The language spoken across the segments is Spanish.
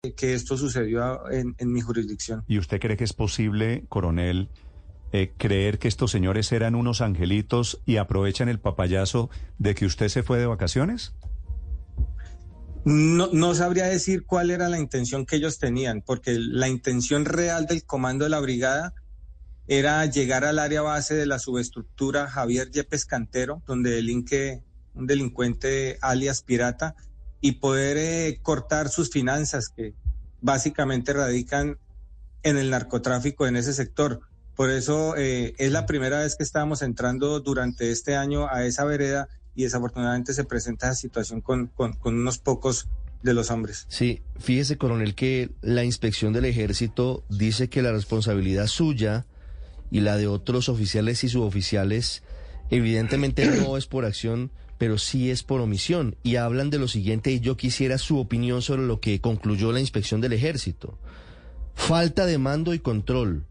Que esto sucedió en, en mi jurisdicción. ¿Y usted cree que es posible, coronel, eh, creer que estos señores eran unos angelitos y aprovechan el papayazo de que usted se fue de vacaciones? No, no sabría decir cuál era la intención que ellos tenían, porque la intención real del comando de la brigada era llegar al área base de la subestructura Javier Yepes Cantero, donde delinque un delincuente alias pirata, y poder eh, cortar sus finanzas, que básicamente radican en el narcotráfico en ese sector. Por eso eh, es la primera vez que estamos entrando durante este año a esa vereda y desafortunadamente se presenta esa situación con, con, con unos pocos de los hombres. Sí, fíjese, coronel, que la inspección del ejército dice que la responsabilidad suya y la de otros oficiales y suboficiales evidentemente no es por acción, pero sí es por omisión. Y hablan de lo siguiente y yo quisiera su opinión sobre lo que concluyó la inspección del ejército. Falta de mando y control,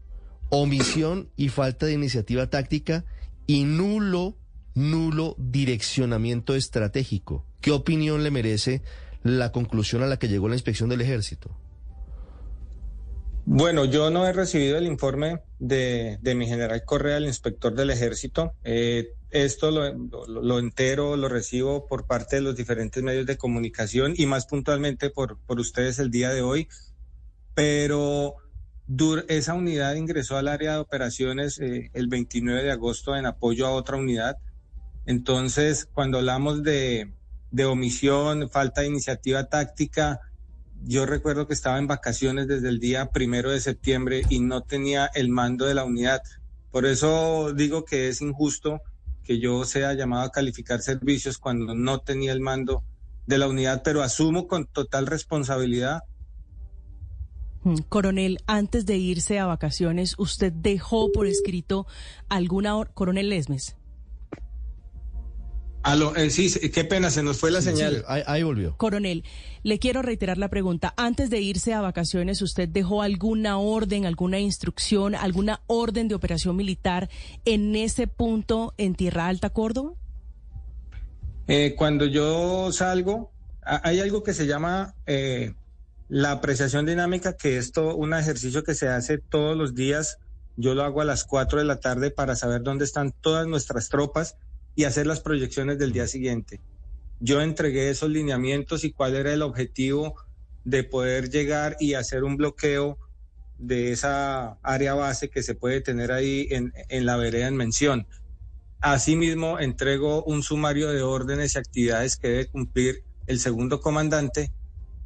omisión y falta de iniciativa táctica y nulo, nulo direccionamiento estratégico. ¿Qué opinión le merece la conclusión a la que llegó la inspección del ejército? Bueno, yo no he recibido el informe de, mi general Correa, el inspector del ejército. Eh, esto lo, entero, lo recibo por parte de los diferentes medios de comunicación y más puntualmente por, por ustedes el día de hoy. Pero esa unidad ingresó al área de operaciones eh, el 29 de agosto en apoyo a otra unidad. Entonces, cuando hablamos de, de omisión, falta de iniciativa táctica, yo recuerdo que estaba en vacaciones desde el día primero de septiembre y no tenía el mando de la unidad. Por eso digo que es injusto que yo sea llamado a calificar servicios cuando no tenía el mando de la unidad, pero asumo con total responsabilidad. Coronel, antes de irse a vacaciones, ¿usted dejó por escrito alguna... Coronel Lesmes. Aló, eh, sí, qué pena, se nos fue la Sí, señal. sí, ahí, ahí volvió. Coronel, le quiero reiterar la pregunta. Antes de irse a vacaciones, ¿usted dejó alguna orden, alguna instrucción, alguna orden de operación militar en ese punto en Tierra Alta, Córdoba? Eh, cuando yo salgo, hay algo que se llama eh, la apreciación dinámica, que es todo un ejercicio que se hace todos los días. Yo lo hago a las 4 de la tarde para saber dónde están todas nuestras tropas y hacer las proyecciones del día siguiente. Yo entregué esos lineamientos y cuál era el objetivo de poder llegar y hacer un bloqueo de esa área base que se puede tener ahí en, en la vereda en mención. Asimismo, entrego un sumario de órdenes y actividades que debe cumplir el segundo comandante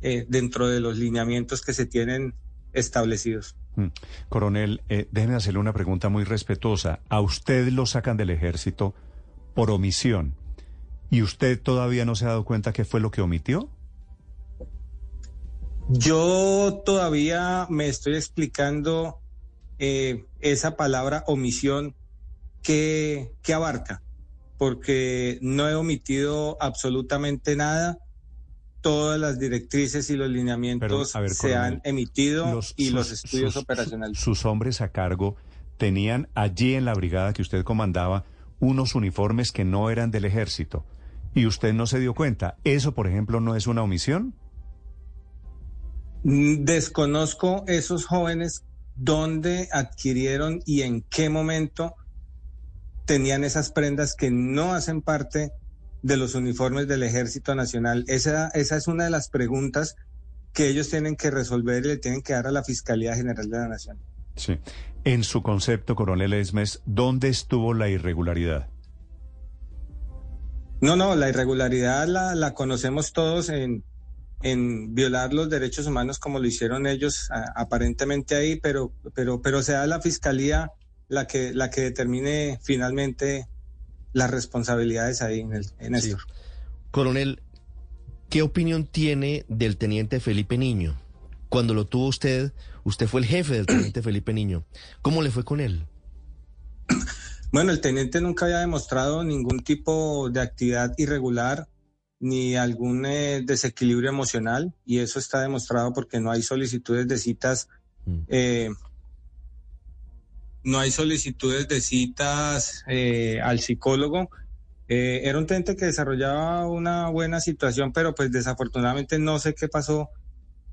eh, dentro de los lineamientos que se tienen establecidos. Mm. Coronel, eh, déjeme hacerle una pregunta muy respetuosa. ¿A usted lo sacan del ejército por omisión y usted todavía no se ha dado cuenta qué fue lo que omitió? Yo todavía me estoy explicando eh, esa palabra omisión que, que abarca, porque no he omitido absolutamente nada. Todas las directrices y los lineamientos Pero, a ver, se han emitido y sus- los estudios sus- operacionales. Sus hombres a cargo tenían allí en la brigada que usted comandaba unos uniformes que no eran del ejército y usted no se dio cuenta. ¿Eso, por ejemplo, no es una omisión? Mm, Desconozco esos jóvenes dónde adquirieron y en qué momento tenían esas prendas que no hacen parte de los uniformes del Ejército Nacional. Esa, esa es una de las preguntas que ellos tienen que resolver y le tienen que dar a la Fiscalía General de la Nación. Sí. En su concepto, coronel Esmes, ¿dónde estuvo la irregularidad? No, no, la irregularidad la, la conocemos todos en, en violar los derechos humanos como lo hicieron ellos a- aparentemente ahí, pero, pero, pero sea la fiscalía la que, la que determine finalmente las responsabilidades ahí en, el, en esto. Coronel, ¿qué opinión tiene del teniente Felipe Niño? Cuando lo tuvo usted, usted fue el jefe del teniente Felipe Niño. ¿Cómo le fue con él? Bueno, el teniente nunca había demostrado ningún tipo de actividad irregular ni algún eh, desequilibrio emocional y eso está demostrado porque no hay solicitudes de citas, Mm. eh, no hay solicitudes de citas eh, al psicólogo. Eh, era un teniente que desarrollaba una buena situación, pero pues desafortunadamente no sé qué pasó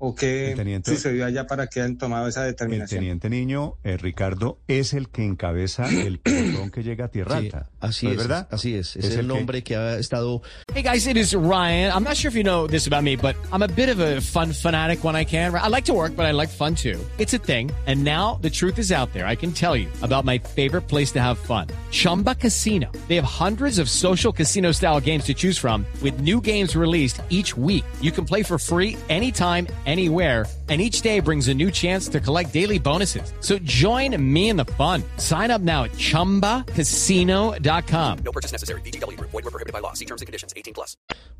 o qué El teniente- sucedió allá para que hayan tomado esa El determinación. teniente niño, eh, Ricardo, es el que encabeza el pelotón que llega a Tierra Sí, así ¿No es, verdad? así es. Es, Es el el que- nombre que... ha estado Hey guys, it is Ryan. I'm not sure if you know this about me, but I'm a bit of a fun fanatic when I can. I like to work, but I like fun too. It's a thing. And now the truth is out there. I can tell you about my favorite place to have fun. Chumba Casino. They have hundreds of social casino style games to choose from with new games released each week. You can play for free anytime, anywhere. And each day brings a new chance to collect daily bonuses. So join me in the fun. Sign up now at chumbacasino.com.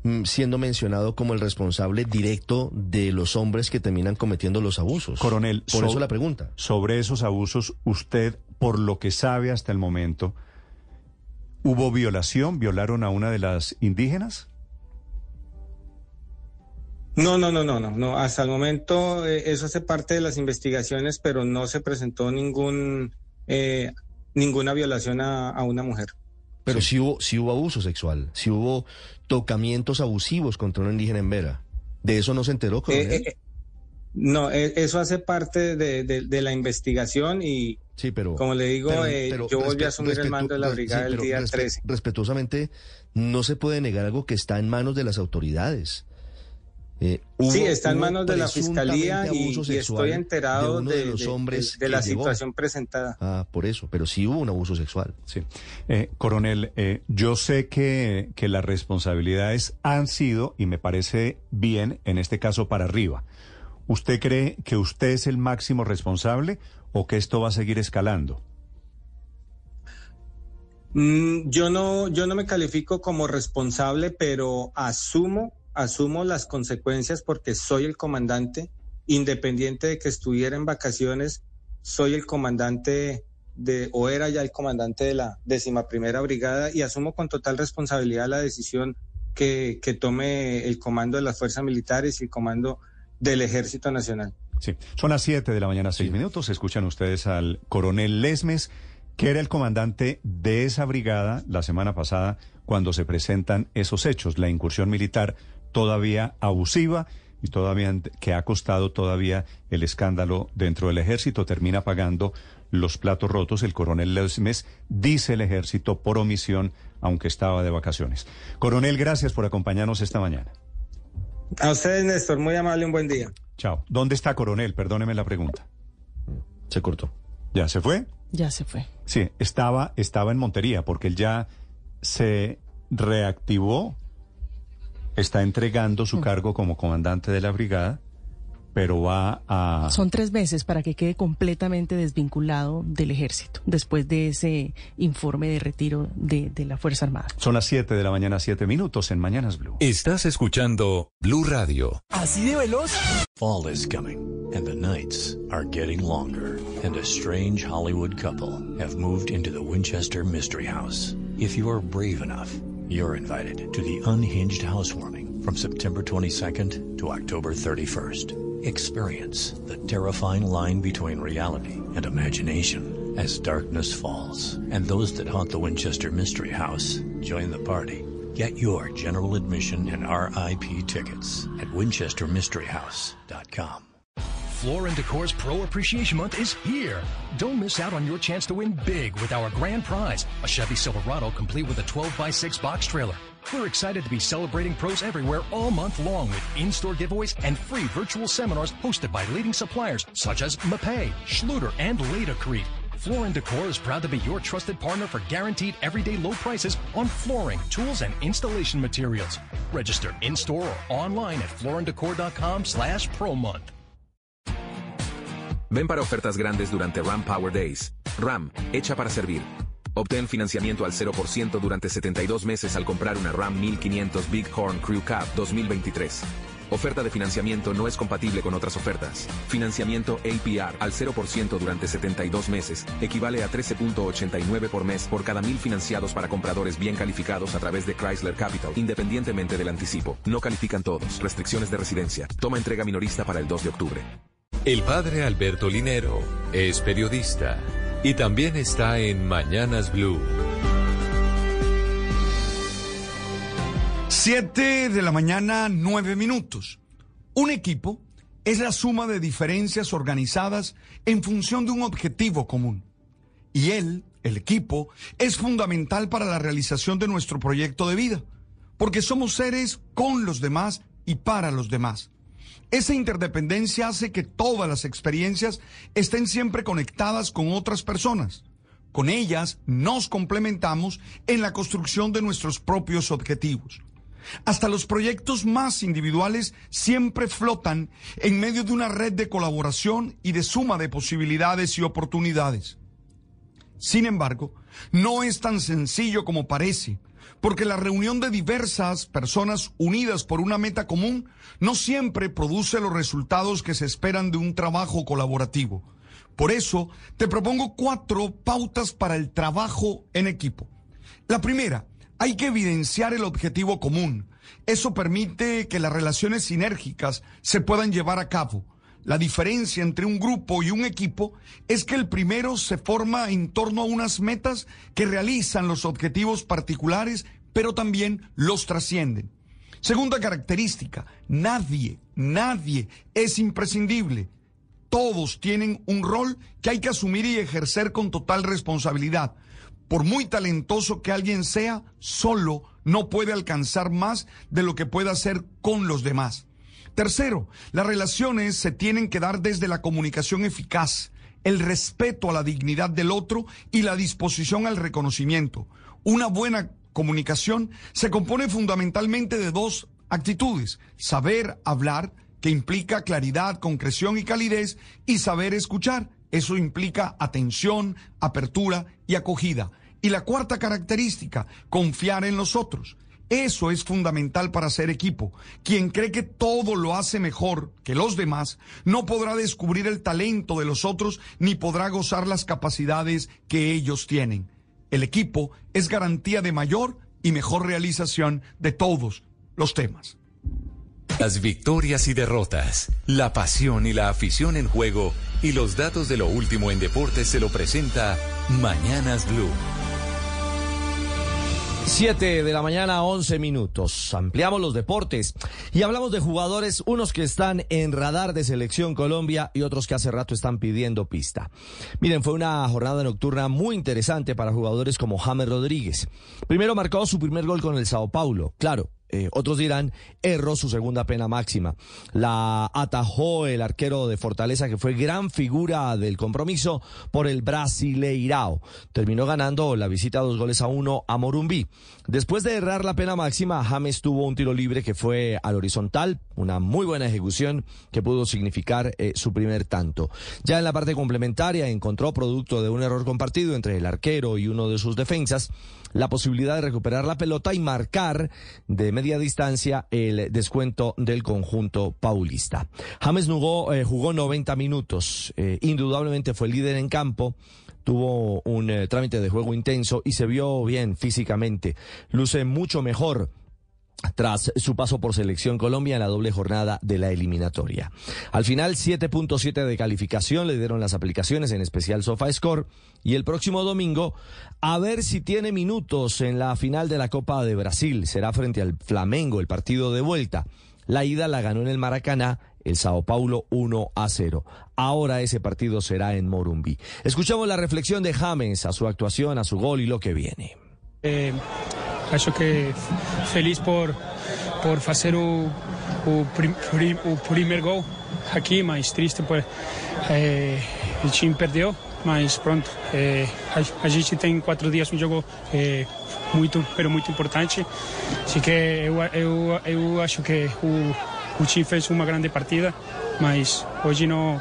mm, siendo mencionado como el responsable directo de los hombres que terminan cometiendo los abusos. Coronel, Por so- eso la pregunta. Sobre esos abusos, usted, por lo que sabe hasta el momento, ¿hubo violación? ¿Violaron a una de las indígenas? No, no, no, no, no, no. Hasta el momento eh, eso hace parte de las investigaciones, pero no se presentó ningún eh, ninguna violación a, a una mujer. Pero sí. hubo, sí hubo abuso sexual, sí hubo tocamientos abusivos contra una indígena en Vera. ¿De eso no se enteró, coronel? Eh, eh, no, eh, eso hace parte de, de- de la investigación y sí, pero... como le digo, pero- eh, pero yo volví a asumir el mando de la brigada sí, el día respe- 13. Respetuosamente, no se puede negar algo que está en manos de las autoridades. Eh, Sí, está en manos de la fiscalía y, estoy enterado de, uno de, de los de- hombres de la llegó. situación presentada. Ah, por eso, pero sí hubo un abuso sexual. Sí. Eh, coronel, eh, yo sé que, que las responsabilidades han sido, y me parece bien, en este caso para arriba. ¿Usted cree que usted es el máximo responsable o que esto va a seguir escalando? Mm, yo no, yo no me califico como responsable, pero asumo, asumo las consecuencias porque soy el comandante, independiente de que estuviera en vacaciones, soy el comandante de, o era ya el comandante de la décima primera brigada y asumo con total responsabilidad la decisión que, que tome el comando de las fuerzas militares y el comando del Ejército Nacional. Sí, son las 7 de la mañana, 6 minutos. Escuchan ustedes al coronel Lesmes, que era el comandante de esa brigada la semana pasada cuando se presentan esos hechos, la incursión militar todavía abusiva y todavía que ha costado todavía el escándalo dentro del ejército, termina pagando los platos rotos. El coronel Lesmes dice el ejército por omisión, aunque estaba de vacaciones. Coronel, gracias por acompañarnos esta mañana. A ustedes, Néstor, muy amable, un buen día. Chao. ¿Dónde está coronel? Perdóneme la pregunta. Se cortó. ¿Ya se fue? Ya se fue. Sí, estaba, estaba en Montería porque él ya se reactivó, está entregando su cargo como comandante de la brigada, pero va a... Son tres veces para que quede completamente desvinculado del ejército después de ese informe de retiro de, de la Fuerza Armada. Son las 7 de la mañana, 7 minutos en Mañanas Blue. Estás escuchando Blue Radio. ¿Así de veloz? Fall is coming, and the nights are getting longer, and a strange Hollywood couple have moved into the Winchester Mystery House. If you are brave enough, you're invited to the Unhinged Housewarming from September 22nd to October 31st. Experience the terrifying line between reality and imagination as darkness falls, and those that haunt the Winchester Mystery House join the party. Get your general admission and RIP tickets at winchestermysteryhouse.com. Floor and Decor's Pro Appreciation Month is here. Don't miss out on your chance to win big with our grand prize, a Chevy Silverado complete with a 12x6 box trailer. We're excited to be celebrating pros everywhere all month long with in-store giveaways and free virtual seminars hosted by leading suppliers such as Mapei, Schluter, and Ladacrete. Floor and Decor is proud to be your trusted partner for guaranteed everyday low prices on flooring, tools, and installation materials. Register in-store or online at flooranddecor.com slash pro month. Ven para ofertas grandes durante RAM Power Days. RAM, hecha para servir. Obtén financiamiento al 0% durante 72 meses al comprar una RAM 1500 Big Horn Crew Cab 2023. Oferta de financiamiento no es compatible con otras ofertas. Financiamiento APR al 0% durante 72 meses equivale a 13.89 por mes por cada mil financiados para compradores bien calificados a través de Chrysler Capital, independientemente del anticipo. No califican todos. Restricciones de residencia. Toma entrega minorista para el 2 de octubre. El padre Alberto Linero es periodista y también está en Mañanas Blue. Siete de la mañana, nueve minutos. Un equipo es la suma de diferencias organizadas en función de un objetivo común. Y él, el equipo, es fundamental para la realización de nuestro proyecto de vida, porque somos seres con los demás y para los demás. Esa interdependencia hace que todas las experiencias estén siempre conectadas con otras personas. Con ellas nos complementamos en la construcción de nuestros propios objetivos. Hasta los proyectos más individuales siempre flotan en medio de una red de colaboración y de suma de posibilidades y oportunidades. Sin embargo, no es tan sencillo como parece, porque la reunión de diversas personas unidas por una meta común no siempre produce los resultados que se esperan de un trabajo colaborativo. Por eso, te propongo cuatro pautas para el trabajo en equipo. La primera, hay que evidenciar el objetivo común. Eso permite que las relaciones sinérgicas se puedan llevar a cabo. La diferencia entre un grupo y un equipo es que el primero se forma en torno a unas metas que realizan los objetivos particulares, pero también los trascienden. Segunda característica, nadie, nadie es imprescindible. Todos tienen un rol que hay que asumir y ejercer con total responsabilidad por muy talentoso que alguien sea, solo no puede alcanzar más de lo que pueda hacer con los demás. Tercero, las relaciones se tienen que dar desde la comunicación eficaz, el respeto a la dignidad del otro y la disposición al reconocimiento. Una buena comunicación se compone fundamentalmente de dos actitudes, saber hablar, que implica claridad, concreción y calidez, y saber escuchar. Eso implica atención, apertura y acogida. Y la cuarta característica, confiar en los otros. Eso es fundamental para ser equipo. Quien cree que todo lo hace mejor que los demás no podrá descubrir el talento de los otros ni podrá gozar las capacidades que ellos tienen. El equipo es garantía de mayor y mejor realización de todos los temas. Las victorias y derrotas, la pasión y la afición en juego y los datos de lo último en deportes se lo presenta Mañanas Blue. 7 de la mañana, 11 minutos. Ampliamos los deportes y hablamos de jugadores, unos que están en radar de Selección Colombia y otros que hace rato están pidiendo pista. Miren, fue una jornada nocturna muy interesante para jugadores como James Rodríguez. Primero marcó su primer gol con el Sao Paulo. Claro, eh, otros dirán, erró su segunda pena máxima. La atajó el arquero de Fortaleza, que fue gran figura del compromiso por el Brasileirao. Terminó ganando la visita dos goles a uno a Morumbí. Después de errar la pena máxima, James tuvo un tiro libre que fue al horizontal, una muy buena ejecución que pudo significar eh, su primer tanto. Ya en la parte complementaria encontró producto de un error compartido entre el arquero y uno de sus defensas la posibilidad de recuperar la pelota y marcar de media distancia el descuento del conjunto paulista. James jugó, eh, jugó 90 minutos, eh, indudablemente fue líder en campo, tuvo un eh, trámite de juego intenso y se vio bien físicamente, luce mucho mejor tras su paso por Selección Colombia en la doble jornada de la eliminatoria. Al final, 7.7 de calificación le dieron las aplicaciones, en especial SofaScore, y el próximo domingo, a ver si tiene minutos en la final de la Copa de Brasil. Será frente al Flamengo, el partido de vuelta. La ida la ganó en el Maracaná el Sao Paulo 1 a 0. Ahora ese partido será en Morumbí. Escuchamos la reflexión de James a su actuación, a su gol y lo que viene. Eh, acho que feliz por, por fazer o, o, prim, o primeiro gol aqui, mas triste por o time perdeu, mas pronto, a, a, gente tem quatro dias um jogo é, muito, pero muito importante, assim que eu, eu, eu acho que o, o time fez uma grande partida, mas hoje não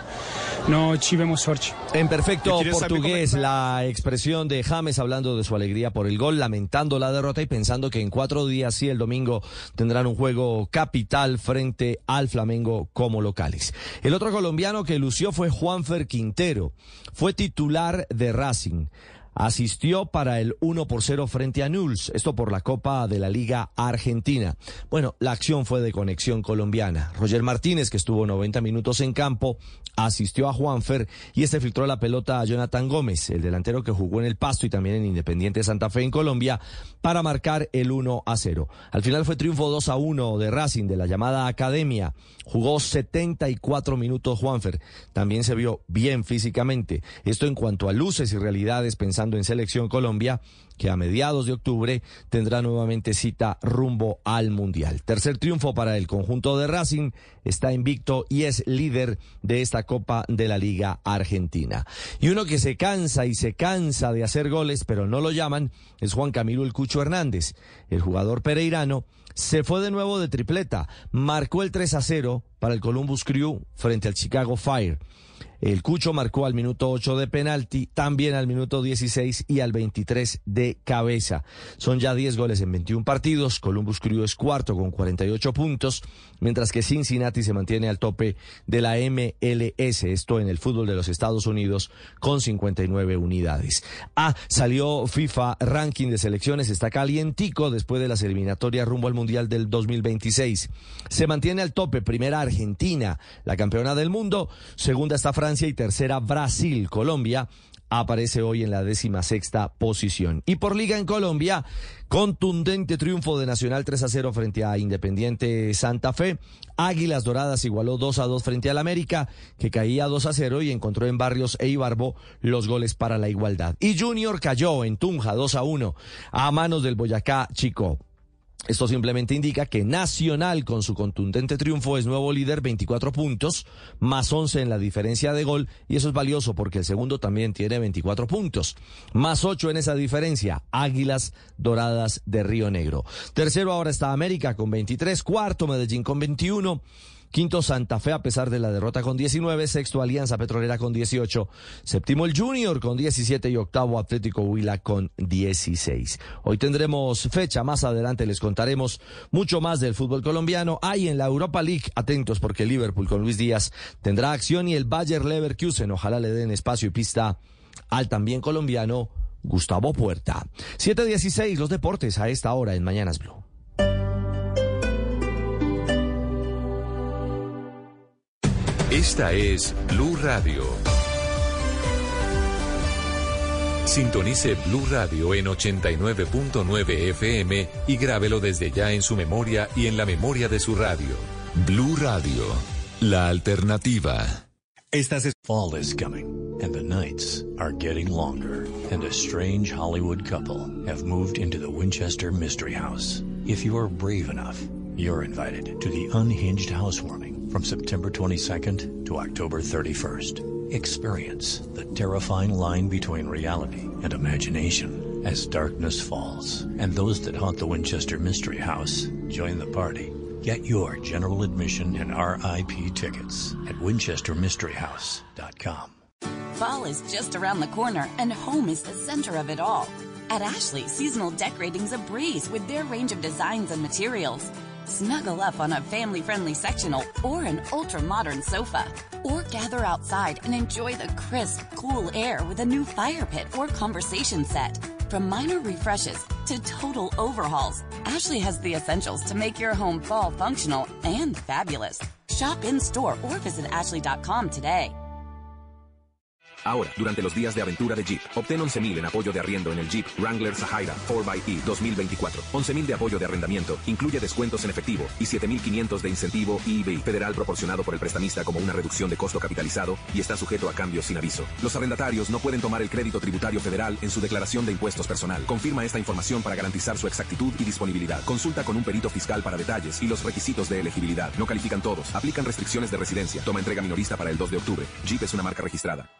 no tivemos sorte. En perfecto portugués, la expresión de James hablando de su alegría por el gol, lamentando la derrota y pensando que en cuatro días, sí, el domingo, tendrán un juego capital frente al Flamengo como locales. El otro colombiano que lució fue Juanfer Quintero. Fue titular de Racing asistió para el 1 por 0 frente a Nuls, esto por la Copa de la Liga Argentina. Bueno, la acción fue de conexión colombiana. Roger Martínez, que estuvo 90 minutos en campo, asistió a Juanfer y este filtró la pelota a Jonathan Gómez, el delantero que jugó en el Pasto y también en Independiente Santa Fe en Colombia, para marcar el 1 a 0. Al final fue triunfo 2 a 1 de Racing de la llamada Academia. Jugó 74 minutos Juanfer. También se vio bien físicamente. Esto en cuanto a luces y realidades pensando en Selección Colombia que a mediados de octubre tendrá nuevamente cita rumbo al Mundial. Tercer triunfo para el conjunto de Racing, está invicto y es líder de esta Copa de la Liga Argentina. Y uno que se cansa y se cansa de hacer goles, pero no lo llaman, es Juan Camilo El Cucho Hernández, el jugador pereirano. Se fue de nuevo de tripleta, marcó el 3 a 0 para el Columbus Crew frente al Chicago Fire. El Cucho marcó al minuto 8 de penalti, también al minuto 16 y al 23 de cabeza. Son ya 10 goles en 21 partidos. Columbus Crew es cuarto con 48 puntos, mientras que Cincinnati se mantiene al tope de la MLS, esto en el fútbol de los Estados Unidos, con 59 unidades. Ah, salió FIFA ranking de selecciones, está calientico después de las eliminatorias rumbo al Mundial del 2026. Se mantiene al tope, primera Argentina, la campeona del mundo, segunda está Francia y tercera Brasil. Colombia aparece hoy en la décima sexta posición. Y por Liga en Colombia, contundente triunfo de Nacional 3 a 0 frente a Independiente Santa Fe. Águilas Doradas igualó 2 a 2 frente al América, que caía 2 a 0 y encontró en Barrios e Ibarbo los goles para la igualdad. Y Junior cayó en Tunja 2 a 1 a manos del Boyacá Chico. Esto simplemente indica que Nacional, con su contundente triunfo, es nuevo líder, 24 puntos, más 11 en la diferencia de gol, y eso es valioso porque el segundo también tiene 24 puntos, más 8 en esa diferencia, Águilas Doradas de Río Negro. Tercero ahora está América con 23, cuarto Medellín con 21. Quinto Santa Fe a pesar de la derrota con 19, sexto Alianza Petrolera con 18, séptimo el Junior con 17 y octavo Atlético Huila con 16. Hoy tendremos fecha, más adelante les contaremos mucho más del fútbol colombiano. Hay en la Europa League, atentos porque Liverpool con Luis Díaz tendrá acción y el Bayer Leverkusen, ojalá le den espacio y pista al también colombiano Gustavo Puerta. 7.16 los deportes a esta hora en Mañanas Blue. Esta es Blue Radio. Sintonice Blue Radio en 89.9 FM y grábelo desde ya en su memoria y en la memoria de su radio. Blue Radio, la alternativa. Esta Fall is coming, and the nights are getting longer, and a strange Hollywood couple have moved into the Winchester Mystery House. If you are brave enough, you're invited to the Unhinged Housewarming from September 22nd to October 31st. Experience the terrifying line between reality and imagination as darkness falls. And those that haunt the Winchester Mystery House join the party. Get your general admission and RIP tickets at winchestermysteryhouse.com. Fall is just around the corner and home is the center of it all. At Ashley, seasonal decorating's a breeze with their range of designs and materials. Snuggle up on a family friendly sectional or an ultra modern sofa. Or gather outside and enjoy the crisp, cool air with a new fire pit or conversation set. From minor refreshes to total overhauls, Ashley has the essentials to make your home fall functional and fabulous. Shop in store or visit ashley.com today. Ahora, durante los días de aventura de Jeep, obtén 11.000 en apoyo de arriendo en el Jeep Wrangler Sahara 4xE 2024. 11.000 de apoyo de arrendamiento, incluye descuentos en efectivo y 7.500 de incentivo EV federal proporcionado por el prestamista como una reducción de costo capitalizado y está sujeto a cambios sin aviso. Los arrendatarios no pueden tomar el crédito tributario federal en su declaración de impuestos personal. Confirma esta información para garantizar su exactitud y disponibilidad. Consulta con un perito fiscal para detalles y los requisitos de elegibilidad. No califican todos. Aplican restricciones de residencia. Toma entrega minorista para el 2 de octubre. Jeep es una marca registrada.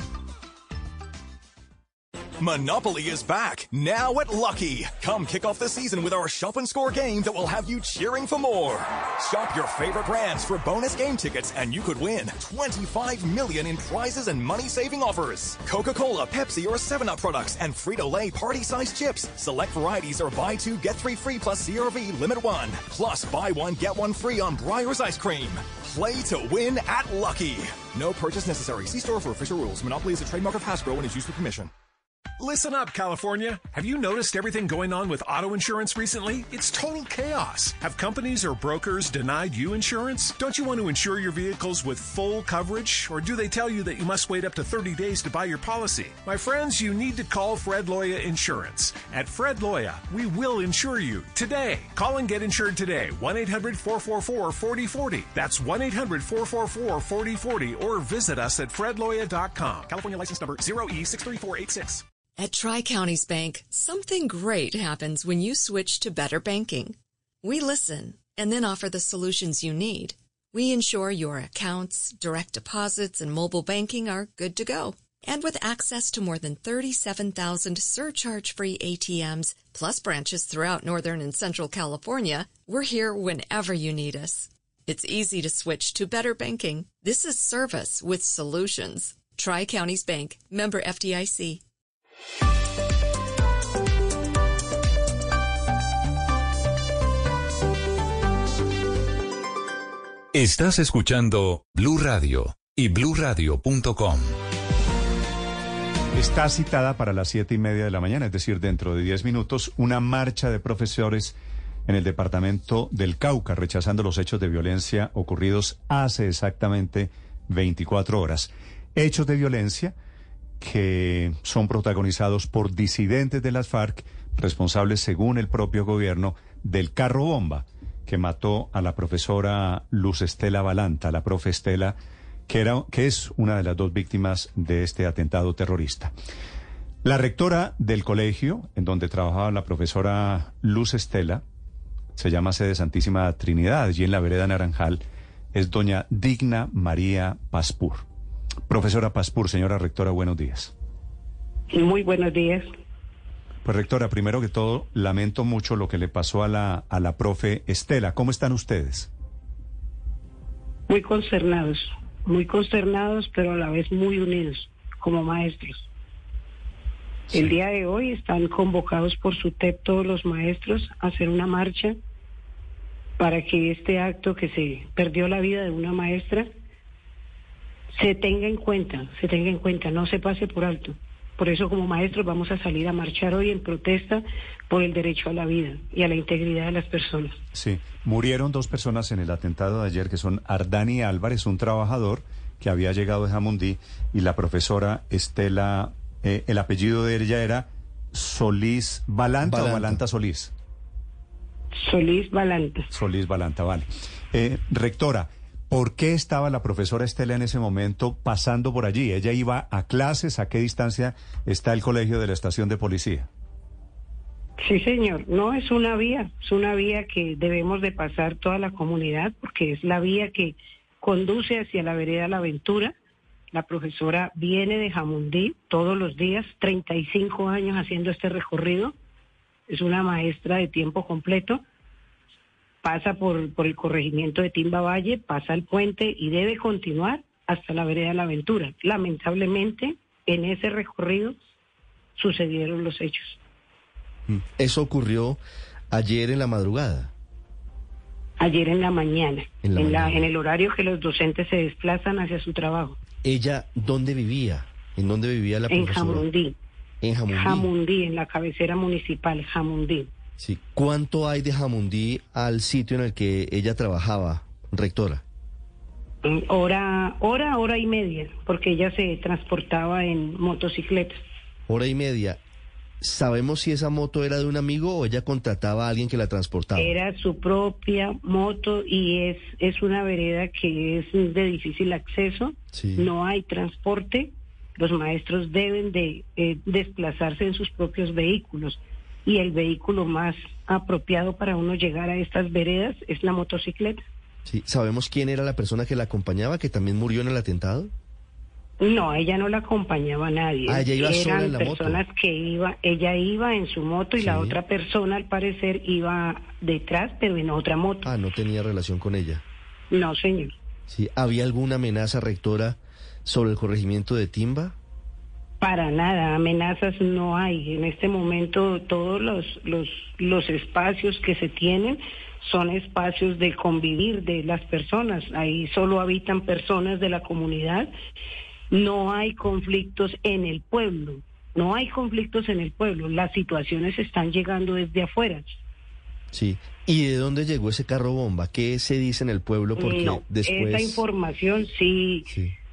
Monopoly is back, now at Lucky. Come kick off the season with our shop and score game that will have you cheering for more. Shop your favorite brands for bonus game tickets and you could win 25 million in prizes and money-saving offers. Coca-Cola, Pepsi, or 7-Up products and Frito-Lay party-sized chips. Select varieties or buy two, get three free plus CRV limit one. Plus buy one, get one free on Breyer's ice cream. Play to win at Lucky. No purchase necessary. See store for official rules. Monopoly is a trademark of Hasbro and is used with permission. Listen up, California. Have you noticed everything going on with auto insurance recently? It's total chaos. Have companies or brokers denied you insurance? Don't you want to insure your vehicles with full coverage? Or do they tell you that you must wait up to 30 days to buy your policy? My friends, you need to call Fred Loya Insurance. At Fred Loya, we will insure you today. Call and get insured today. 1 800 444 4040. That's 1 800 444 4040 or visit us at fredloya.com. California license number E 0E63486. At Tri Counties Bank, something great happens when you switch to better banking. We listen and then offer the solutions you need. We ensure your accounts, direct deposits, and mobile banking are good to go. And with access to more than 37,000 surcharge free ATMs, plus branches throughout Northern and Central California, we're here whenever you need us. It's easy to switch to better banking. This is service with solutions. Tri Counties Bank, member FDIC. Estás escuchando Blue Radio y bluradio.com. Está citada para las siete y media de la mañana, es decir, dentro de diez minutos, una marcha de profesores en el departamento del Cauca, rechazando los hechos de violencia ocurridos hace exactamente 24 horas. Hechos de violencia que son protagonizados por disidentes de las FARC, responsables, según el propio gobierno, del carro bomba que mató a la profesora Luz Estela Balanta, la profe Estela, que, era, que es una de las dos víctimas de este atentado terrorista. La rectora del colegio, en donde trabajaba la profesora Luz Estela, se llama Sede Santísima Trinidad, allí en la vereda Naranjal, es doña Digna María Paspur. Profesora Paspur, señora rectora, buenos días. Muy buenos días. Pues rectora, primero que todo, lamento mucho lo que le pasó a la, a la profe Estela. ¿Cómo están ustedes? Muy consternados, muy consternados, pero a la vez muy unidos como maestros. Sí. El día de hoy están convocados por su TEP todos los maestros a hacer una marcha para que este acto que se perdió la vida de una maestra se tenga en cuenta, se tenga en cuenta, no se pase por alto. Por eso como maestros vamos a salir a marchar hoy en protesta por el derecho a la vida y a la integridad de las personas. Sí, murieron dos personas en el atentado de ayer que son Ardani Álvarez, un trabajador que había llegado de Jamundí, y la profesora Estela, eh, el apellido de ella era Solís Balanta, Balanta. o Balanta Solís. Solís Balanta. Solís Balanta, vale. Eh, rectora, ¿Por qué estaba la profesora Estela en ese momento pasando por allí? ¿Ella iba a clases? ¿A qué distancia está el colegio de la estación de policía? Sí, señor. No, es una vía. Es una vía que debemos de pasar toda la comunidad porque es la vía que conduce hacia la vereda La Aventura. La profesora viene de Jamundí todos los días, 35 años haciendo este recorrido. Es una maestra de tiempo completo pasa por, por el corregimiento de Timba Valle, pasa el puente y debe continuar hasta la vereda de la Aventura. Lamentablemente, en ese recorrido sucedieron los hechos. Mm. Eso ocurrió ayer en la madrugada. Ayer en la mañana, En en, la en el horario que los docentes se desplazan hacia su trabajo, ¿Ella dónde vivía? ¿En dónde vivía la en profesora? Jamundí. En Jamundí. Jamundí, en la cabecera municipal, Jamundí. Sí. ¿Cuánto hay de Jamundí al sitio en el que ella trabajaba, rectora? Mm, Hora, hora, hora y media, porque ella se transportaba en motocicleta. Hora y media. ¿Sabemos si esa moto era de un amigo o ella contrataba a alguien que la transportaba? Era su propia moto y es, es una vereda que es de difícil acceso, Sí. no hay transporte, los maestros deben de eh, desplazarse en sus propios vehículos y el vehículo más apropiado para uno llegar a estas veredas es la motocicleta. Sí. ¿Sabemos quién era la persona que la acompañaba, que también murió en el atentado? No, a ella no la acompañaba nadie. Ah, ella iba Eran sola en la moto. personas que iba, ella iba en su moto y la otra persona al parecer iba detrás, pero en otra moto. Ah, no tenía relación con ella. No, señor. Sí. ¿Había alguna amenaza, rectora, sobre el corregimiento de Timba? Para nada, amenazas no hay. En este momento todos los, los, los espacios que se tienen son espacios de convivir de las personas. Ahí solo habitan personas de la comunidad. No hay conflictos en el pueblo. No hay conflictos en el pueblo. Las situaciones están llegando desde afuera. Sí. ¿Y de dónde llegó ese carro bomba? ¿Qué se dice en el pueblo? Porque no, después... esa información sí,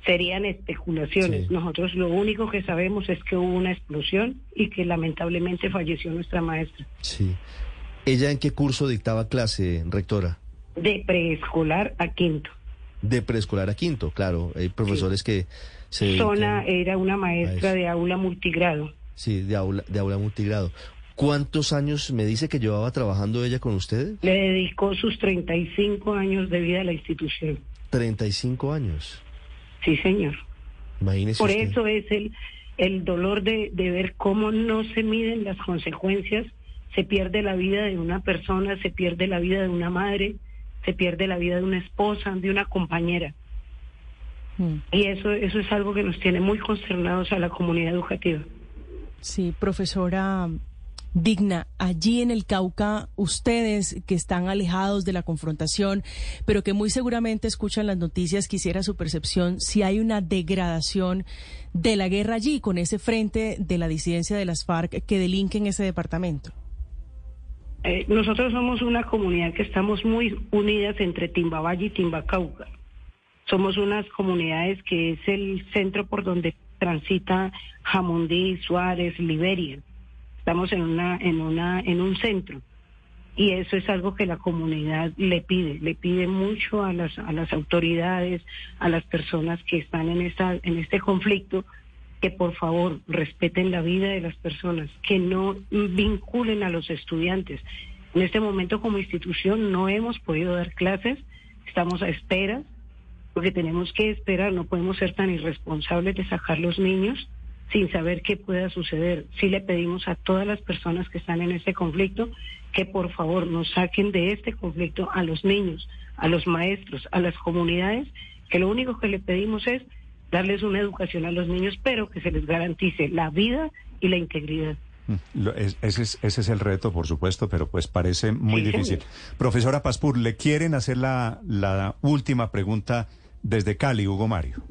serían especulaciones. Sí. Nosotros lo único que sabemos es que hubo una explosión y que lamentablemente falleció nuestra maestra. Sí. ¿Ella en qué curso dictaba clase, rectora? De preescolar a quinto. De preescolar a quinto, claro. Hay profesores que se... Zona era una maestra de aula multigrado. Sí, de aula, de aula multigrado. ¿Cuántos años me dice que llevaba trabajando ella con ustedes? Le dedicó sus 35 años de vida a la institución. 35 años. Sí, señor. Imagínese Por usted. eso es el, el dolor de, de ver cómo no se miden las consecuencias. Se pierde la vida de una persona, se pierde la vida de una madre, se pierde la vida de una esposa, de una compañera. Y eso, eso es algo que nos tiene muy consternados a la comunidad educativa. Sí, profesora Digna, allí en el Cauca, ustedes que están alejados de la confrontación, pero que muy seguramente escuchan las noticias, quisiera su percepción si hay una degradación de la guerra allí con ese frente de la disidencia de las FARC que delinque en ese departamento. Eh, nosotros somos una comunidad que estamos muy unidas entre Timbavalle y Timbacauca. Somos unas comunidades que es el centro por donde transita Jamundí, Suárez, Liberia. Estamos en una, en una, en un centro. Y eso es algo que la comunidad le pide, le pide mucho a las, a las autoridades, a las personas que están en esta, en este conflicto, que por favor respeten la vida de las personas, que no vinculen a los estudiantes. En este momento como institución no hemos podido dar clases, estamos a espera, porque tenemos que esperar, no podemos ser tan irresponsables de sacar los niños sin saber qué pueda suceder. Sí le pedimos a todas las personas que están en este conflicto que por favor nos saquen de este conflicto a los niños, a los maestros, a las comunidades, que lo único que le pedimos es darles una educación a los niños, pero que se les garantice la vida y la integridad. Mm, ese, es, ese es el reto, por supuesto, pero pues parece muy Sí, difícil. Profesora Paspur, ¿le quieren hacer la, la última pregunta desde Cali, Hugo Mario?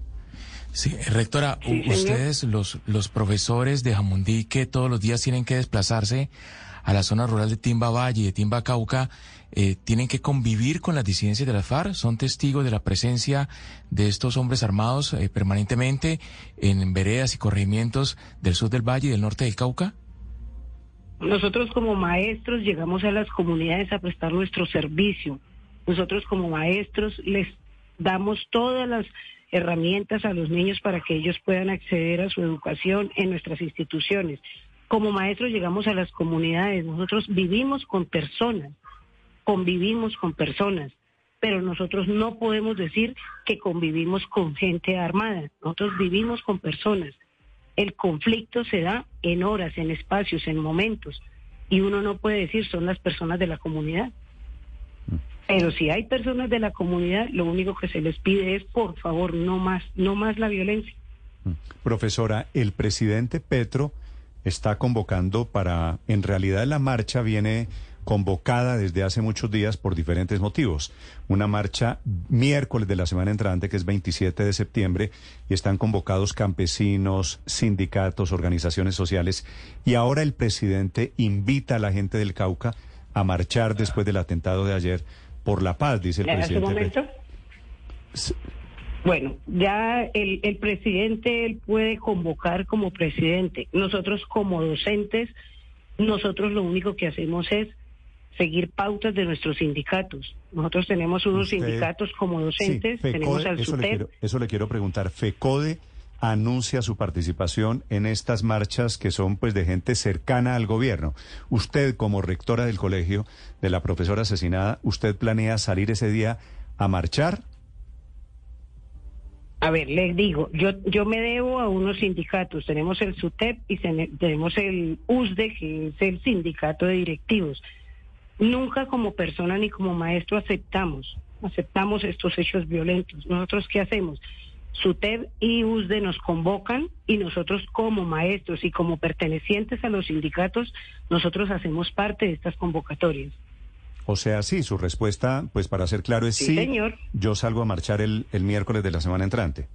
Sí, rectora, Sí, u- señor. ustedes, los, los profesores de Jamundí, que todos los días tienen que desplazarse a la zona rural de Timba Valle y de Timba Cauca, eh, tienen que convivir con las disidencias de la FARC, son testigos de la presencia de estos hombres armados eh, permanentemente en veredas y corregimientos del sur del Valle y del norte del Cauca. Nosotros como maestros llegamos a las comunidades a prestar nuestro servicio. Nosotros como maestros les damos todas las herramientas a los niños para que ellos puedan acceder a su educación en nuestras instituciones. Como maestros llegamos a las comunidades, nosotros vivimos con personas, convivimos con personas, pero nosotros no podemos decir que convivimos con gente armada, nosotros vivimos con personas. El conflicto se da en horas, en espacios, en momentos, y uno no puede decir son las personas de la comunidad. Pero si hay personas de la comunidad, lo único que se les pide es, por favor, no más, no más la violencia. Profesora, el presidente Petro está convocando para, en realidad la marcha viene convocada desde hace muchos días por diferentes motivos. Una marcha miércoles de la semana entrante, que es 27 de septiembre, y están convocados campesinos, sindicatos, organizaciones sociales, y ahora el presidente invita a la gente del Cauca a marchar después del atentado de ayer por la paz, dice el ¿En ese presidente. momento? Bueno, ya el, el presidente él puede convocar como presidente. Nosotros como docentes, nosotros lo único que hacemos es seguir pautas de nuestros sindicatos. Nosotros tenemos unos Usted- sindicatos como docentes, Sí, tenemos al eso, le quiero, eso le quiero preguntar. FECODE anuncia su participación en estas marchas que son pues de gente cercana al gobierno. Usted como rectora del colegio de la profesora asesinada, ¿usted planea salir ese día a marchar? A ver, les digo, yo yo me debo a unos sindicatos. Tenemos el SUTEP y tenemos el USDE, que es el sindicato de directivos. Nunca como persona ni como maestro aceptamos, aceptamos estos hechos violentos. ¿Nosotros qué hacemos? SUTEP y USDE nos convocan y nosotros como maestros y como pertenecientes a los sindicatos, nosotros hacemos parte de estas convocatorias. O sea, sí, su respuesta, pues para ser claro, es Sí, sí. señor. Yo salgo a marchar el, el miércoles de la semana entrante.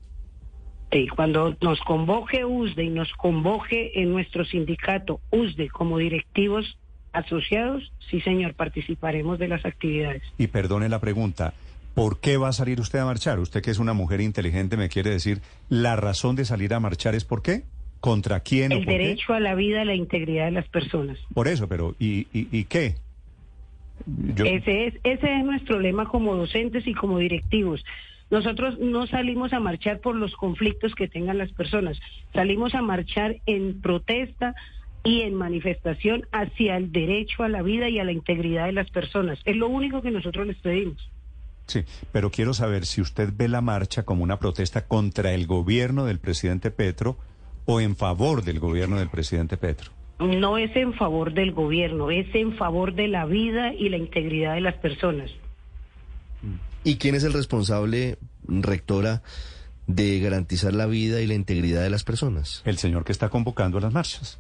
Y cuando nos convoque USDE y nos convoque en nuestro sindicato USDE como directivos asociados, sí señor, participaremos de las actividades. Y perdone la pregunta, ¿por qué va a salir usted a marchar? Usted que es una mujer inteligente me quiere decir, ¿la razón de salir a marchar es por qué? ¿Contra quién o El por qué? derecho a la vida, a la integridad de las personas. Por eso, pero ¿y, y, y qué? Yo- Ese es ese es nuestro lema como docentes y como directivos. Nosotros no salimos a marchar por los conflictos que tengan las personas, salimos a marchar en protesta y en manifestación hacia el derecho a la vida y a la integridad de las personas. Es lo único que nosotros les pedimos. Sí, pero quiero saber si usted ve la marcha como una protesta contra el gobierno del presidente Petro o en favor del gobierno del presidente Petro. No es en favor del gobierno, es en favor de la vida y la integridad de las personas. ¿Y quién es el responsable, rectora, de garantizar la vida y la integridad de las personas? El señor que está convocando a las marchas.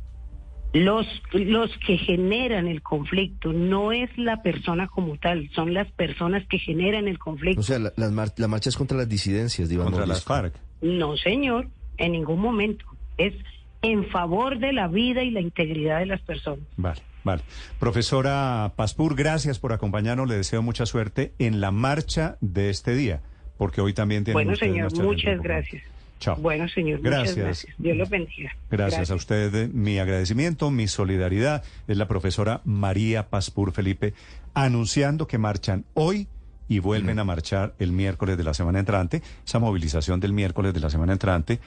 Los, los que generan el conflicto no es la persona como tal, son las personas que generan el conflicto. O sea, la, las mar- la marcha es contra las disidencias, digamos. Contra las FARC. No, señor, en ningún momento. Es en favor de la vida y la integridad de las personas. Vale, vale. Profesora Paspur, gracias por acompañarnos. Le deseo mucha suerte en la marcha de este día, porque hoy también tienen Bueno, señor, muchas gracias. Chao. Bueno, señor, Gracias. muchas gracias. Dios lo bendiga. Gracias, a usted, eh, mi agradecimiento, mi solidaridad. Es la profesora María Paspur Felipe, anunciando que marchan hoy y vuelven a marchar el miércoles de la semana entrante. Esa movilización del miércoles de la semana entrante,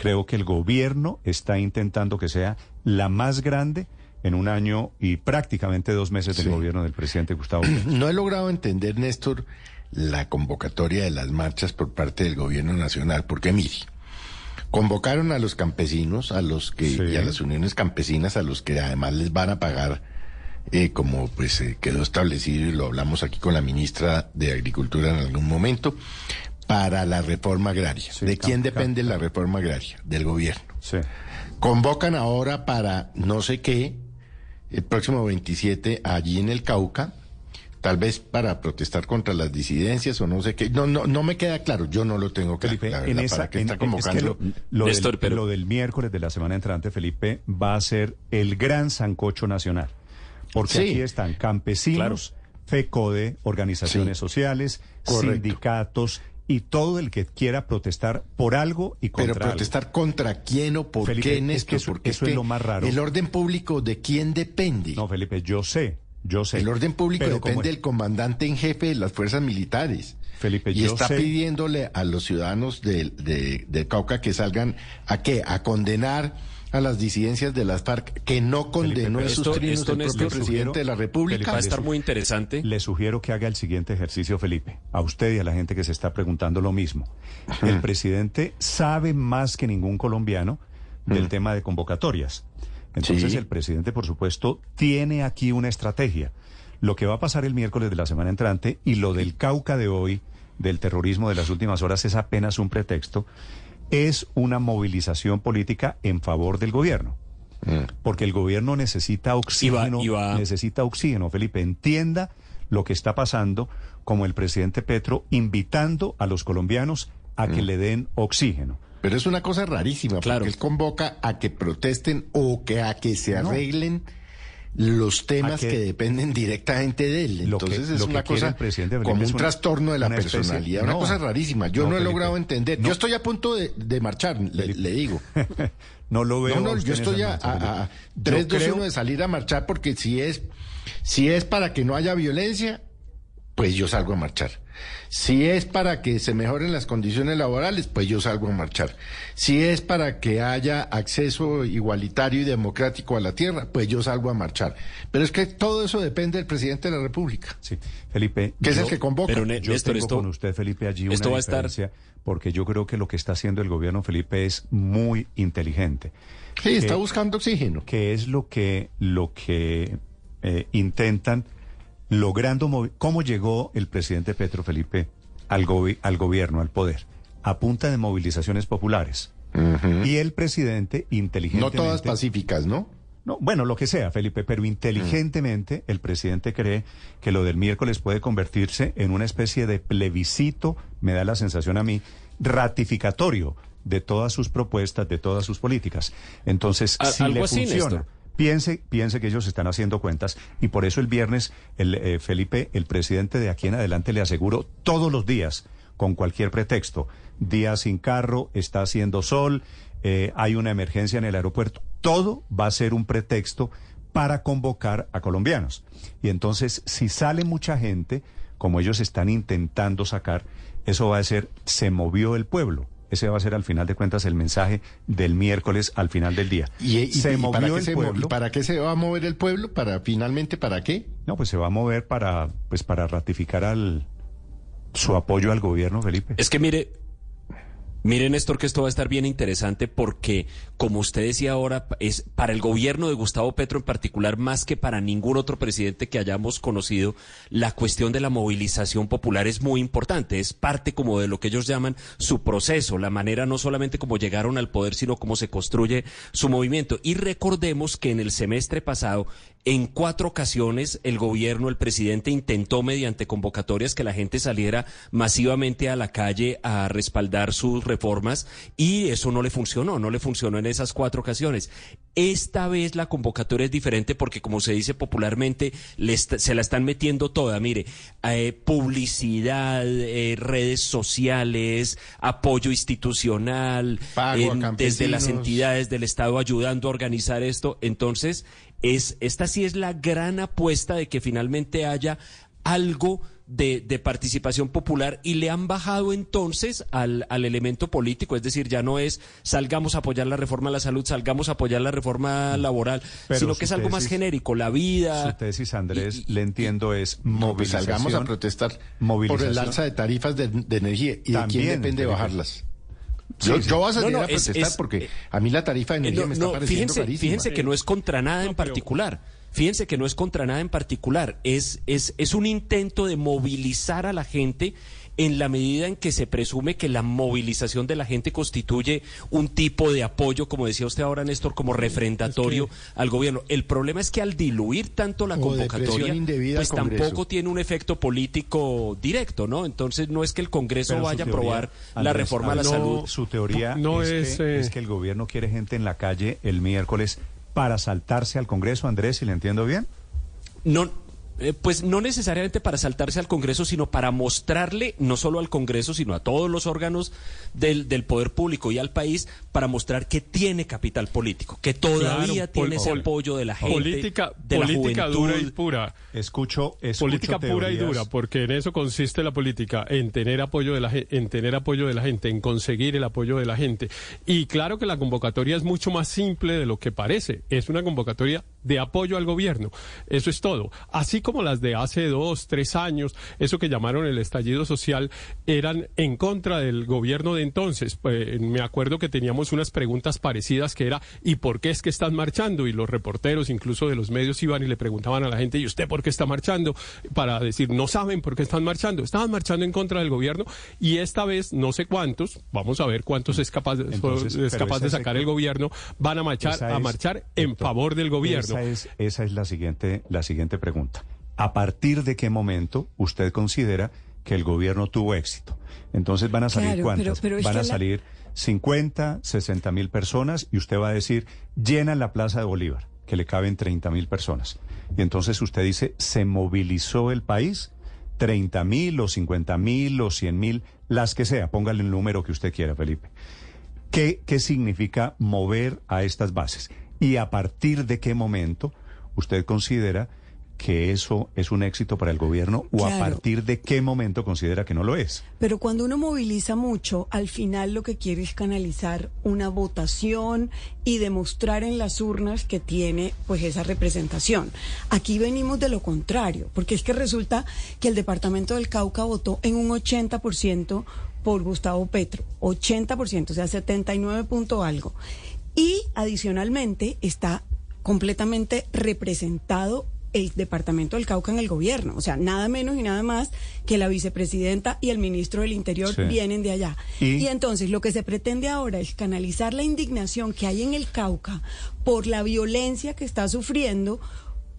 creo que el gobierno está intentando que sea la más grande en un año y prácticamente dos meses del Sí. gobierno del presidente Gustavo. No he logrado entender, Néstor, la convocatoria de las marchas por parte del gobierno nacional, porque mire, convocaron a los campesinos, a los que y a las uniones campesinas, a los que además les van a pagar, eh, como pues eh, quedó establecido y lo hablamos aquí con la ministra de Agricultura en algún momento, para la reforma agraria. ¿De quién depende la reforma agraria? Del gobierno. Convocan ahora para no sé qué, el próximo 27 allí en el Cauca, tal vez para protestar contra las disidencias o no sé qué. No, no, no me queda claro. Yo no lo tengo claro. la verdad, en esa, para qué en- está es que convocando. lo, lo Néstor, del, pero- lo del miércoles de la semana entrante, Felipe, va a ser el gran sancocho nacional. Porque Sí. aquí están campesinos, FECODE, organizaciones Sí. sociales, Correcto. sindicatos y todo el que quiera protestar por algo y contra Pero algo. protestar contra quién o por Felipe, qué, es que eso- porque eso es lo más raro. El orden público de quién depende. No, Felipe, yo sé, yo sé. El orden público Pero depende del comandante en jefe de las fuerzas militares. Felipe, y yo está sé- pidiéndole a los ciudadanos de, de, de Cauca que salgan a qué? A condenar a las disidencias de las FARC, que no condenó en sus trinos el propio presidente de la República. Felipe, le su- Le sugiero que haga el siguiente ejercicio, Felipe, a usted y a la gente que se está preguntando lo mismo. El presidente sabe más que ningún colombiano del tema de convocatorias. Entonces Sí. el presidente, por supuesto, tiene aquí una estrategia. Lo que va a pasar el miércoles de la semana entrante y lo del Cauca de hoy, del terrorismo de las últimas horas, es apenas un pretexto, es una movilización política en favor del gobierno. porque el gobierno necesita oxígeno, necesita oxígeno, Felipe, entienda lo que está pasando como el presidente Petro invitando a los colombianos a que le den oxígeno. Pero es una cosa rarísima, porque él convoca a que protesten o que a que se arreglen los temas que, dependen directamente de él. Entonces es una cosa como un trastorno de la personalidad, una cosa rarísima. Yo no, he logrado entender. Yo estoy a punto de, marchar, le, digo. no lo veo. No, no, yo estoy a, a, 3, 2, 1 de salir a marchar porque si es, si es para que no haya violencia, pues yo salgo a marchar. Si es para que se mejoren las condiciones laborales, pues yo salgo a marchar. Si es para que haya acceso igualitario y democrático a la tierra, pues yo salgo a marchar. Pero es que todo eso depende del presidente de la República. Sí, Felipe. Que es el que convoca. Pero yo tengo con usted, Felipe, allí una va diferencia, porque yo creo que lo que está haciendo el gobierno, Felipe, es muy inteligente. Sí, está buscando oxígeno. Que es lo que, lo que eh, intentan logrando cómo llegó el presidente Petro Felipe al, al gobierno, al poder, a punta de movilizaciones populares. Y el presidente inteligentemente... No todas pacíficas, ¿no? No, bueno, lo que sea, Felipe, pero inteligentemente el presidente cree que lo del miércoles puede convertirse en una especie de plebiscito, me da la sensación a mí, ratificatorio de todas sus propuestas, de todas sus políticas. Entonces, si le funciona, Piense, piense que ellos están haciendo cuentas y por eso el viernes, el, eh, Felipe, el presidente de aquí en adelante le aseguro todos los días, con cualquier pretexto, día sin carro, está haciendo sol, eh, hay una emergencia en el aeropuerto, todo va a ser un pretexto para convocar a colombianos. Y entonces, si sale mucha gente, como ellos están intentando sacar, eso va a ser, se movió el pueblo. Ese va a ser al final de cuentas el mensaje del miércoles al final del día. ¿Y, se movió para el pueblo. ¿Para qué se va a mover el pueblo? ¿Para finalmente para qué? No, pues se va a mover para pues para ratificar al su apoyo al gobierno, Felipe. Es que mire, Miren, Néstor, que esto va a estar bien interesante porque, como usted decía ahora, es para el gobierno de Gustavo Petro en particular, más que para ningún otro presidente que hayamos conocido, la cuestión de la movilización popular es muy importante. Es parte como de lo que ellos llaman su proceso, la manera no solamente como llegaron al poder, sino cómo se construye su movimiento. Y recordemos que en el semestre pasado, en cuatro ocasiones, el gobierno, el presidente intentó mediante convocatorias que la gente saliera masivamente a la calle a respaldar sus reformas y eso no le funcionó, no le funcionó en esas cuatro ocasiones. Esta vez la convocatoria es diferente porque, como se dice popularmente, se la están metiendo toda. Mire, eh, publicidad, eh, redes sociales, apoyo institucional, desde las entidades del Estado ayudando a organizar esto. Entonces, es, esta sí es la gran apuesta de que finalmente haya algo de, de, participación popular y le han bajado entonces al, al, elemento político, es decir, ya no es salgamos a apoyar la reforma a la salud, salgamos a apoyar la reforma laboral, sino que es algo más genérico, la vida. Su tesis, Andrés, le entiendo, es movilización. salgamos a protestar por el alza de tarifas de, energía y de quién depende bajarlas. Yo, voy a salir a protestar porque a mí la tarifa de energía me está pareciendo fíjense, Fíjense que no es contra nada en particular. Fíjense que no es contra nada en particular. Es, es, es un intento de movilizar a la gente en la medida en que se presume que la movilización de la gente constituye un tipo de apoyo, como decía usted ahora, Néstor, como refrendatorio al gobierno. El problema es que al diluir tanto la convocatoria, pues tampoco tiene un efecto político directo, ¿no? Entonces no es que el Congreso vaya a aprobar la reforma a la salud. Su teoría no es, que, es eh, que el gobierno quiere gente en la calle el miércoles para saltarse al Congreso, Andrés, si le entiendo bien. No, eh, pues no necesariamente para saltarse al Congreso, sino para mostrarle, no solo al Congreso, sino a todos los órganos del, del poder público y al país, para mostrar que tiene capital político, que todavía tiene ese apoyo de la gente. Política, de política dura y pura. Escucho, escucho Política pura y dura, porque en eso consiste la política, en tener apoyo de la en tener apoyo de la gente, en conseguir el apoyo de la gente. Y claro que la convocatoria es mucho más simple de lo que parece. Es una convocatoria de apoyo al gobierno. Eso es todo. Así como las de hace dos, tres años, eso que llamaron el estallido social, eran en contra del gobierno de entonces. Pues, me acuerdo que teníamos unas preguntas parecidas que era, ¿y por qué es que están marchando? Y los reporteros, incluso de los medios, iban y le preguntaban a la gente, ¿y usted por qué está marchando? Para decir, no saben por qué están marchando. Estaban marchando en contra del gobierno y esta vez, no sé cuántos, vamos a ver cuántos es capaz, Entonces, es capaz de sacar el gobierno, van a marchar, a marchar en favor del gobierno. Esa es, esa es la siguiente, la siguiente pregunta. ¿A partir de qué momento usted considera que el gobierno tuvo éxito? Entonces van a salir Claro, cuántas? pero- pero es van a la- salir 50, 60 mil personas y usted va a decir, llenan la Plaza de Bolívar, que le caben 30 mil personas. Y entonces usted dice, ¿se movilizó el país? 30 mil o 50 mil o 100 mil, las que sea, póngale el número que usted quiera, Felipe. ¿Qué, ¿Qué significa mover a estas bases? ¿Y a partir de qué momento usted considera que eso es un éxito para el gobierno o a partir de qué momento considera que no lo es? Pero cuando uno moviliza mucho, al final lo que quiere es canalizar una votación y demostrar en las urnas que tiene pues esa representación. Aquí venimos de lo contrario, porque es que resulta que el departamento del Cauca votó en un 80% por Gustavo Petro, 80%, o sea, 79 punto algo. Y adicionalmente está completamente representado el departamento del Cauca en el gobierno. O sea, nada menos y nada más que la vicepresidenta y el ministro del Interior Sí. vienen de allá. Y- Y entonces lo que se pretende ahora es canalizar la indignación que hay en el Cauca por la violencia que está sufriendo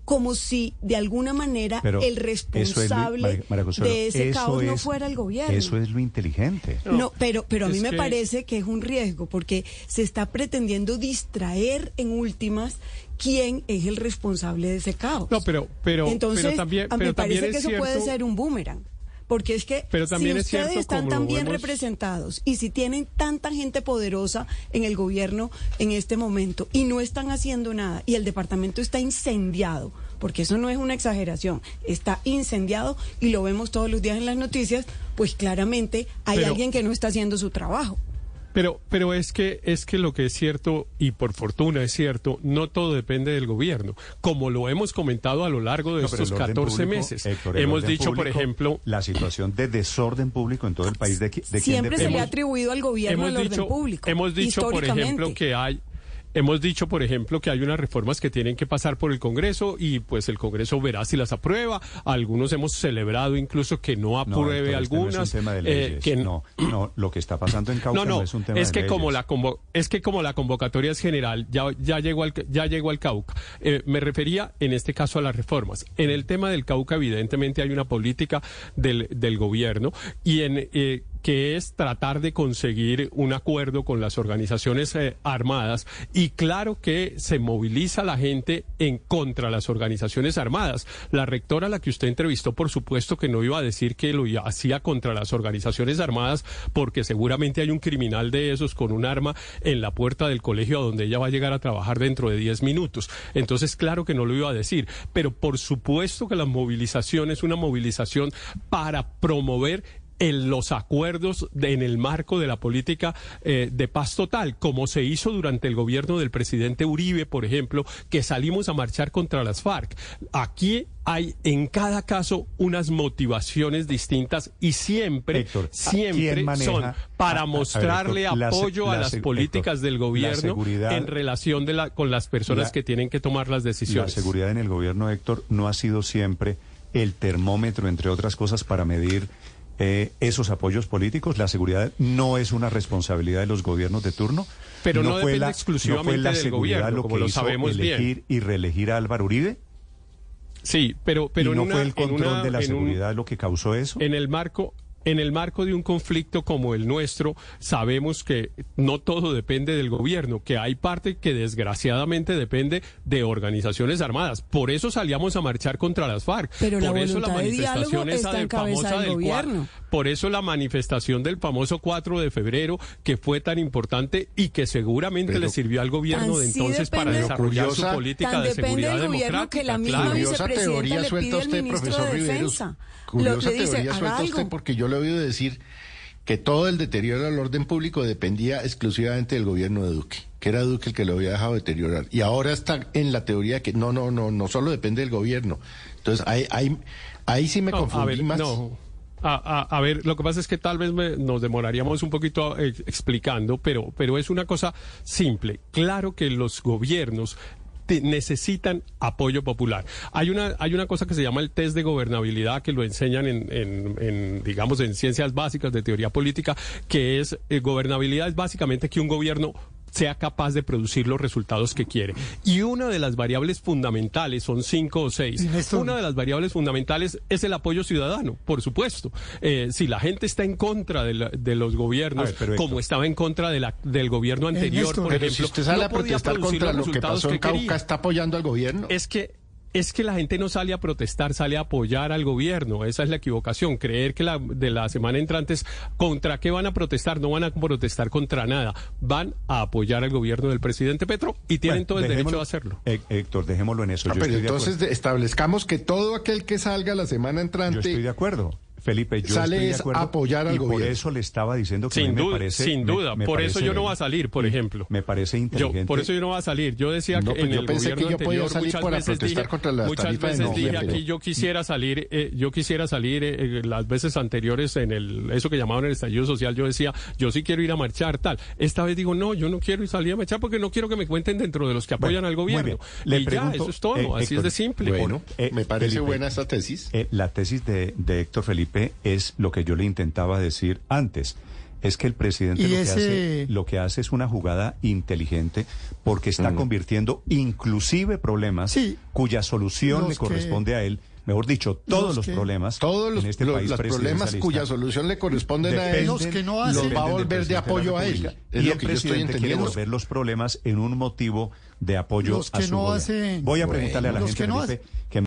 como si de alguna manera Pero el eso es lo- responsable María- María Consuelo, de ese caos no fuera el gobierno. Eso es lo inteligente. No, pero, pero a mí me que- parece que es un riesgo porque se está pretendiendo distraer en últimas quién es el responsable de ese caos. No, pero, pero, Entonces, pero también, a mí me parece también que es eso puede ser un boomerang. Porque es que Pero también si es ustedes cierto, están tan bien representados y si tienen tanta gente poderosa en el gobierno en este momento y no están haciendo nada y el departamento está incendiado, porque eso no es una exageración, está incendiado y lo vemos todos los días en las noticias, pues claramente hay Pero- alguien que no está haciendo su trabajo. Pero, pero es que es que lo que es cierto y por fortuna es cierto, no todo depende del gobierno, como lo hemos comentado a lo largo de No, estos el orden 14 público, meses. Héctor, el hemos dicho, por ejemplo, la situación de desorden público en todo el país de, de quién Siempre se le ha atribuido al gobierno el dicho, orden público. hemos dicho por ejemplo que hay Hemos dicho, por ejemplo, que hay unas reformas que tienen que pasar por el Congreso y pues el Congreso verá si las aprueba. Algunos hemos celebrado incluso que no No, apruebe este no es algunas. un tema de eh, que no, no, lo que está pasando en Cauca no, no, no, es un tema es de que como leyes. la convo- es que como la convocatoria es general, ya, ya llegó al ya llegó al Cauca. Eh, me refería en este caso a las reformas. En el tema del Cauca, evidentemente hay una política del, del gobierno y en eh, que es tratar de conseguir un acuerdo con las organizaciones eh, armadas y claro que se moviliza la gente en contra las organizaciones armadas. La rectora a la que usted entrevistó, por supuesto que no iba a decir que lo hacía contra las organizaciones armadas porque seguramente hay un criminal de esos con un arma en la puerta del colegio a donde ella va a llegar a trabajar dentro de 10 minutos. Entonces, claro que no lo iba a decir, pero por supuesto que la movilización es una movilización para promover en los acuerdos de- en el marco de la política eh, de paz total, como se hizo durante el gobierno del presidente Uribe, por ejemplo, que salimos a marchar contra las FARC. Aquí hay en cada caso unas motivaciones distintas y siempre, Héctor, siempre son A- a para ver, mostrarle la apoyo a la las políticas Héctor, del la gobierno en relación de la, con las personas La- que tienen que tomar las La decisiones. seguridad en el gobierno, Héctor, no ha sido siempre el termómetro, entre otras cosas, para medir eh, esos apoyos políticos. La seguridad no es una responsabilidad de los gobiernos de turno. Pero no fue la, exclusivamente ¿no fue la del seguridad gobierno, lo como que lo hizo sabemos bien. elegir y reelegir a Álvaro Uribe. Sí, pero, pero ¿Y en no una- fue el control una- de la un- seguridad lo que causó eso? En el marco en el marco de un conflicto como el nuestro, sabemos que no todo depende del gobierno, que hay parte que desgraciadamente depende de organizaciones armadas. Por eso salíamos a marchar contra las FARC. Pero la por eso la voluntad de manifestación esa de en cabeza famosa del del gobierno. por eso la manifestación del famoso 4 de febrero, que fue tan importante y que seguramente Pero- le sirvió al gobierno de sí entonces para desarrollar su política de seguridad del democrática. que la misma claro. Curiosa vicepresidenta teoría le suelta usted, ministro profesor de Riveros. Defensa. Curiosa Lo- le dice, teoría "Haga suelta usted algo". porque yo le he oído decir que todo el deterioro del orden público dependía exclusivamente del gobierno de Duque, que era Duque el que lo había dejado deteriorar. Y ahora está en la teoría que no, no, no, no solo depende del gobierno. Entonces, ahí, ahí, ahí sí me No, confundí a ver, más. no. A, a- a ver, lo que pasa es que tal vez me- nos demoraríamos un poquito eh, explicando, pero, pero es una cosa simple. Claro que los gobiernos necesitan apoyo popular. Hay una, hay una cosa que se llama el test de gobernabilidad que lo enseñan en, en- en, digamos, en ciencias básicas de teoría política, que es eh, gobernabilidad es básicamente que un gobierno sea capaz de producir los resultados que quiere. Y una de las variables fundamentales, son cinco o seis, una de las variables fundamentales es el apoyo ciudadano, por supuesto. Eh, si la gente está en contra de, la- de los gobiernos, ver, como estaba en contra de la, del gobierno anterior, por Pero ejemplo, si usted sale no a protestar contra los lo que pasó en Cauca, quería. ¿está apoyando al gobierno? Es que es que la gente no sale a protestar, sale a apoyar al gobierno. Esa es la equivocación. Creer que la, de la semana entrante es contra qué van a protestar. No van a protestar contra nada. Van a apoyar al gobierno del presidente Petro y tienen Bueno, todo el derecho de hacerlo. Hé- Héctor, dejémoslo en eso. Ah, Yo pero estoy de entonces de- establezcamos que todo aquel que salga la semana entrante Yo estoy de acuerdo. Felipe, yo Sale estoy de es acuerdo. apoyar al y por gobierno. eso le estaba diciendo que Sin me duda, parece. sin me- duda. me por parece eso yo no voy a salir, por ejemplo. Me parece Yo, inteligente. por eso yo no voy a salir. Yo decía No, que pues en yo el pensé que gobierno yo podía anterior salir muchas para veces protestar dije, contra las muchas veces dije aquí yo quisiera salir, eh, yo quisiera salir eh, eh, las veces anteriores en el eso que llamaban el estallido social. Yo decía, yo sí quiero ir a marchar, tal. Esta vez digo, no, yo no quiero ir salir a marchar porque no quiero que me cuenten dentro de los que apoyan al gobierno. Le y pregunto, ya, eso es todo. eh, Así Héctor, es de simple. Bueno, Eh, me parece Felipe, buena esta tesis. eh, la tesis de, de Héctor Felipe es lo que yo le intentaba decir antes. Es que el presidente lo, ese- que hace, lo que hace es una jugada inteligente porque está convirtiendo inclusive problemas cuya solución Los le que- corresponde a él. Mejor dicho, todos los los, que- problemas Todos los, en este los- país los problemas cuya solución le corresponden a él dependen- Los que no los hacen- va a dependen volver de presidente apoyo a él. Es y lo el que yo estoy presidente quiere volver los problemas en un motivo de apoyo Los a su no hacen- Voy a Bueno, preguntarle a la gente, que no Felipe, que